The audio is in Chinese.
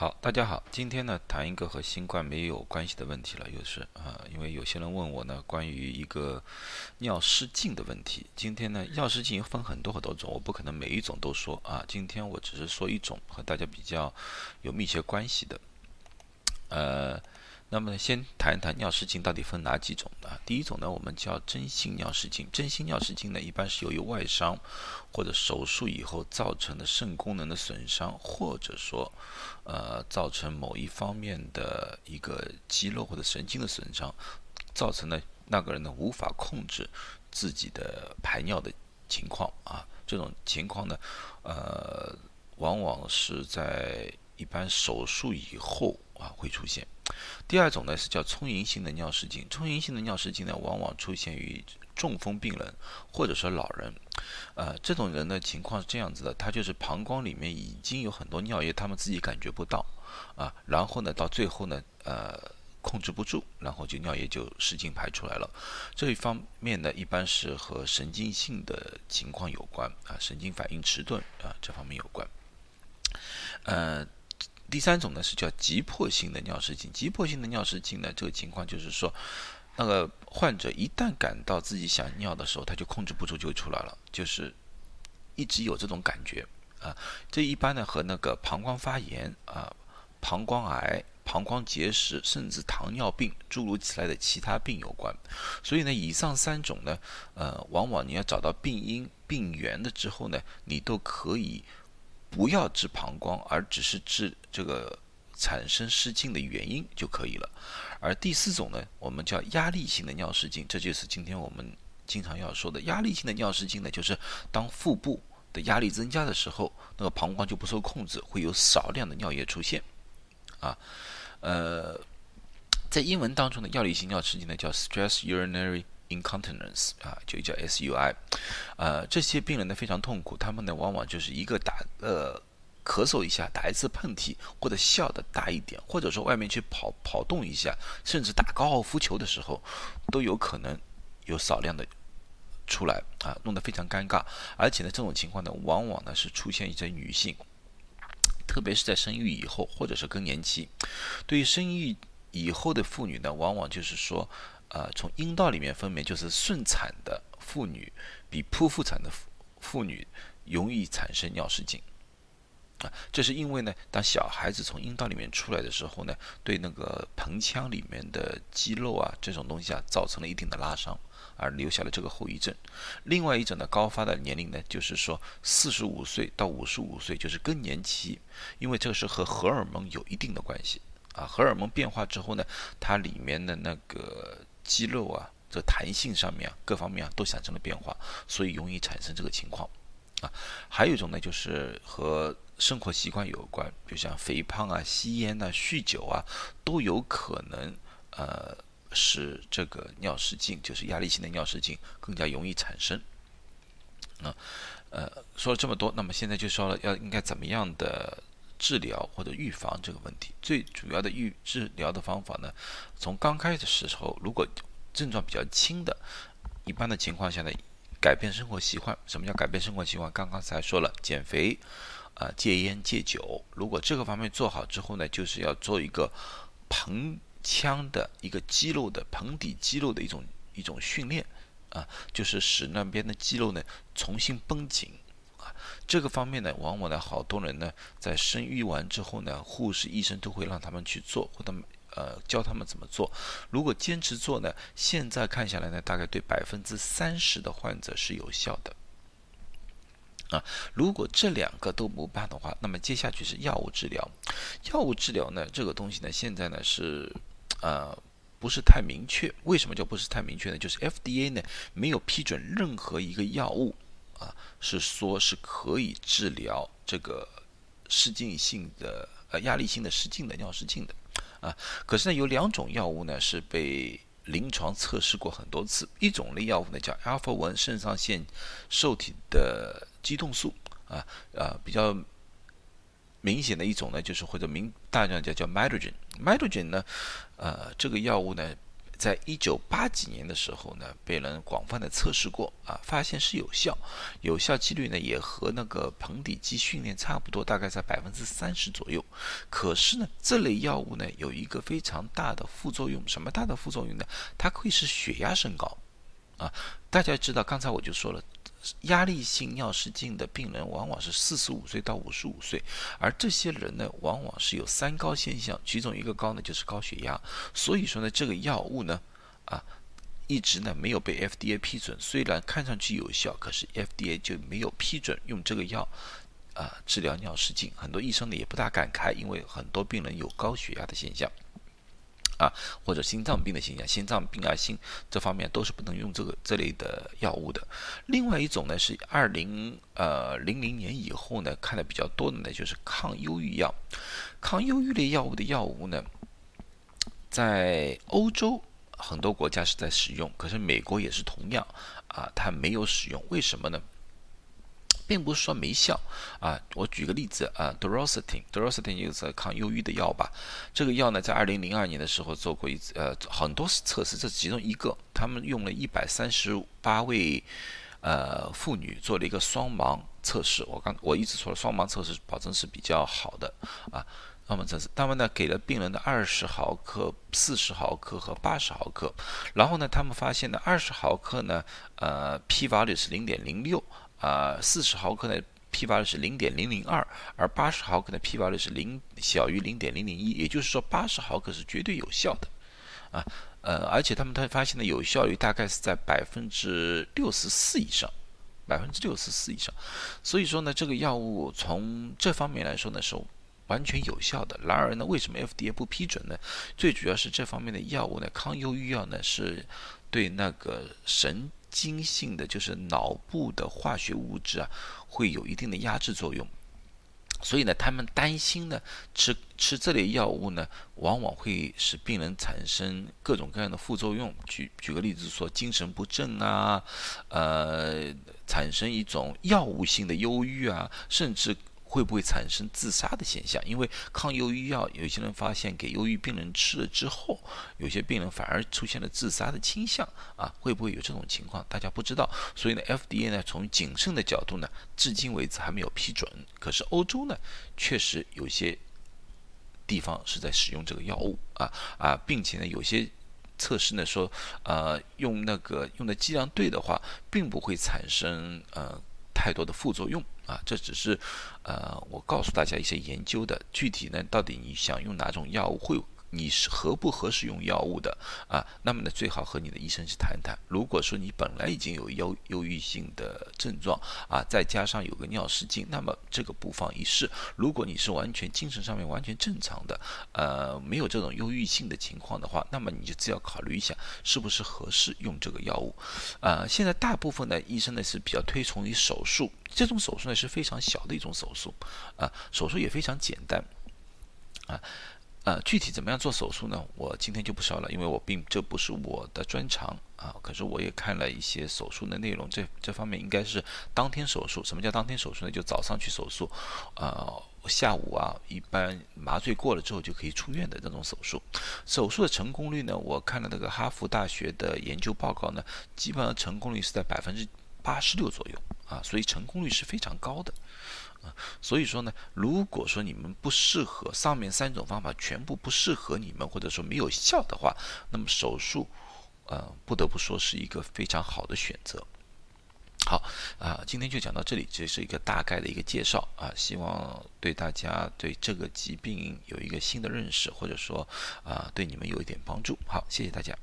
好，大家好，今天呢谈一个和新冠没有关系的问题了，又是啊，因为有些人问我呢关于一个尿失禁的问题。今天呢尿失禁分很多很多种，我不可能每一种都说啊，今天我只是说一种和大家比较有密切关系的，呃。那么呢，先谈一谈尿失禁到底分哪几种啊？第一种呢，我们叫真性尿失禁。真性尿失禁呢，一般是由于外伤或者手术以后造成的肾功能的损伤，或者说，呃，造成某一方面的一个肌肉或者神经的损伤，造成了那个人呢无法控制自己的排尿的情况啊。这种情况呢，呃，往往是在一般手术以后啊会出现。第二种呢是叫充盈性的尿失禁，充盈性的尿失禁呢往往出现于中风病人或者说老人，呃，这种人的情况是这样子的，他就是膀胱里面已经有很多尿液，他们自己感觉不到，啊，然后呢到最后呢，呃，控制不住，然后就尿液就失禁排出来了。这一方面呢一般是和神经性的情况有关，啊，神经反应迟钝啊这方面有关，呃。第三种呢是叫急迫性的尿失禁。急迫性的尿失禁呢，这个情况就是说，那个患者一旦感到自己想尿的时候，他就控制不住就出来了，就是一直有这种感觉啊。这一般呢和那个膀胱发炎啊、膀胱癌、膀胱结石，甚至糖尿病诸如此类的其他病有关。所以呢，以上三种呢，呃，往往你要找到病因、病源的之后呢，你都可以。不要治膀胱，而只是治这个产生失禁的原因就可以了。而第四种呢，我们叫压力性的尿失禁，这就是今天我们经常要说的压力性的尿失禁呢，就是当腹部的压力增加的时候，那个膀胱就不受控制，会有少量的尿液出现。啊，呃，在英文当中的压力性尿失禁呢，叫 stress urinary。Incontinence 啊，就叫 SUI，呃，这些病人呢非常痛苦，他们呢往往就是一个打呃咳嗽一下，打一次喷嚏，或者笑的大一点，或者说外面去跑跑动一下，甚至打高尔夫球的时候，都有可能有少量的出来啊，弄得非常尴尬。而且呢，这种情况呢，往往呢是出现在女性，特别是在生育以后或者是更年期。对于生育以后的妇女呢，往往就是说。啊，从阴道里面分娩就是顺产的妇女，比剖腹产的妇妇女容易产生尿失禁。啊，这是因为呢，当小孩子从阴道里面出来的时候呢，对那个盆腔里面的肌肉啊这种东西啊造成了一定的拉伤，而留下了这个后遗症。另外一种呢，高发的年龄呢，就是说四十五岁到五十五岁就是更年期，因为这个是和荷尔蒙有一定的关系。啊，荷尔蒙变化之后呢，它里面的那个。肌肉啊，这弹性上面啊，各方面啊都产生了变化，所以容易产生这个情况啊。还有一种呢，就是和生活习惯有关，比如像肥胖啊、吸烟呐、酗酒啊，都有可能呃使这个尿失禁，就是压力性的尿失禁更加容易产生。啊，呃，说了这么多，那么现在就说了要应该怎么样的。治疗或者预防这个问题，最主要的预治疗的方法呢，从刚开始的时候，如果症状比较轻的，一般的情况下呢，改变生活习惯。什么叫改变生活习惯？刚刚才说了，减肥，啊，戒烟戒酒。如果这个方面做好之后呢，就是要做一个盆腔的一个肌肉的盆底肌肉的一种一种训练，啊，就是使那边的肌肉呢重新绷紧。这个方面呢，往往呢，好多人呢，在生育完之后呢，护士、医生都会让他们去做，或者呃教他们怎么做。如果坚持做呢，现在看下来呢，大概对百分之三十的患者是有效的。啊，如果这两个都不办的话，那么接下去是药物治疗。药物治疗呢，这个东西呢，现在呢是呃不是太明确。为什么叫不是太明确呢？就是 FDA 呢没有批准任何一个药物。啊，是说是可以治疗这个失禁性的呃压力性的失禁的尿失禁的啊。可是呢，有两种药物呢是被临床测试过很多次。一种类药物呢叫 alpha one 肾上腺受体的激动素啊啊，比较明显的一种呢就是或者名大家叫叫 m i d r o g e n m i d r o g e n 呢，呃，这个药物呢在一九八几年的时候呢，被人广泛的测试过啊，发现是有效，有效几率呢也和那个盆底肌训练差不多，大概在百分之三十左右。可是呢，这类药物呢有一个非常大的副作用，什么大的副作用呢？它可以使血压升高啊。大家知道，刚才我就说了。压力性尿失禁的病人往往是四十五岁到五十五岁，而这些人呢，往往是有三高现象，其中一个高呢就是高血压。所以说呢，这个药物呢，啊，一直呢没有被 FDA 批准。虽然看上去有效，可是 FDA 就没有批准用这个药啊治疗尿失禁。很多医生呢也不大敢开，因为很多病人有高血压的现象。啊，或者心脏病的现象，心脏病啊，心这方面都是不能用这个这类的药物的。另外一种呢，是二零呃零零年以后呢，看的比较多的呢，就是抗忧郁药。抗忧郁类药物的药物呢，在欧洲很多国家是在使用，可是美国也是同样啊，它没有使用，为什么呢？并不是说没效啊，我举个例子啊 d o r o s i t i n d o r o s i t i n 就是抗忧郁的药吧。这个药呢，在二零零二年的时候做过一次呃很多次测试，这是其中一个。他们用了一百三十八位呃妇女做了一个双盲测试。我刚我一直说了，双盲测试保证是比较好的啊。双盲测试，他们呢给了病人的二十毫克、四十毫克和八十毫克，然后呢，他们发现呢，二十毫克呢，呃 pvr 是零点零六。啊，四十毫克的 p 值是零点零零二，而八十毫克的 p 值是零小于零点零零一，也就是说八十毫克是绝对有效的，啊，呃，而且他们他发现的有效率大概是在百分之六十四以上，百分之六十四以上，所以说呢，这个药物从这方面来说呢是完全有效的。然而呢，为什么 FDA 不批准呢？最主要是这方面的药物呢，抗忧郁药呢是对那个神。精性的就是脑部的化学物质啊，会有一定的压制作用，所以呢，他们担心呢，吃吃这类药物呢，往往会使病人产生各种各样的副作用。举举个例子说，精神不振啊，呃，产生一种药物性的忧郁啊，甚至。会不会产生自杀的现象？因为抗忧郁药，有些人发现给忧郁病人吃了之后，有些病人反而出现了自杀的倾向啊，会不会有这种情况？大家不知道。所以呢，FDA 呢从谨慎的角度呢，至今为止还没有批准。可是欧洲呢，确实有些地方是在使用这个药物啊啊，并且呢，有些测试呢说，呃，用那个用的剂量对的话，并不会产生呃。太多的副作用啊，这只是，呃，我告诉大家一些研究的具体呢，到底你想用哪种药物会。你是合不合适用药物的啊？那么呢，最好和你的医生去谈谈。如果说你本来已经有忧忧郁性的症状啊，再加上有个尿失禁，那么这个不妨一试。如果你是完全精神上面完全正常的，呃，没有这种忧郁性的情况的话，那么你就只要考虑一下是不是合适用这个药物。啊，现在大部分的医生呢是比较推崇于手术，这种手术呢是非常小的一种手术，啊，手术也非常简单，啊。呃，具体怎么样做手术呢？我今天就不说了，因为我并这不是我的专长啊。可是我也看了一些手术的内容，这这方面应该是当天手术。什么叫当天手术呢？就早上去手术，呃，下午啊，一般麻醉过了之后就可以出院的这种手术。手术的成功率呢，我看了那个哈佛大学的研究报告呢，基本上成功率是在百分之八十六左右啊，所以成功率是非常高的。啊，所以说呢，如果说你们不适合上面三种方法全部不适合你们，或者说没有效的话，那么手术，呃，不得不说是一个非常好的选择。好，啊，今天就讲到这里，这是一个大概的一个介绍啊，希望对大家对这个疾病有一个新的认识，或者说啊，对你们有一点帮助。好，谢谢大家。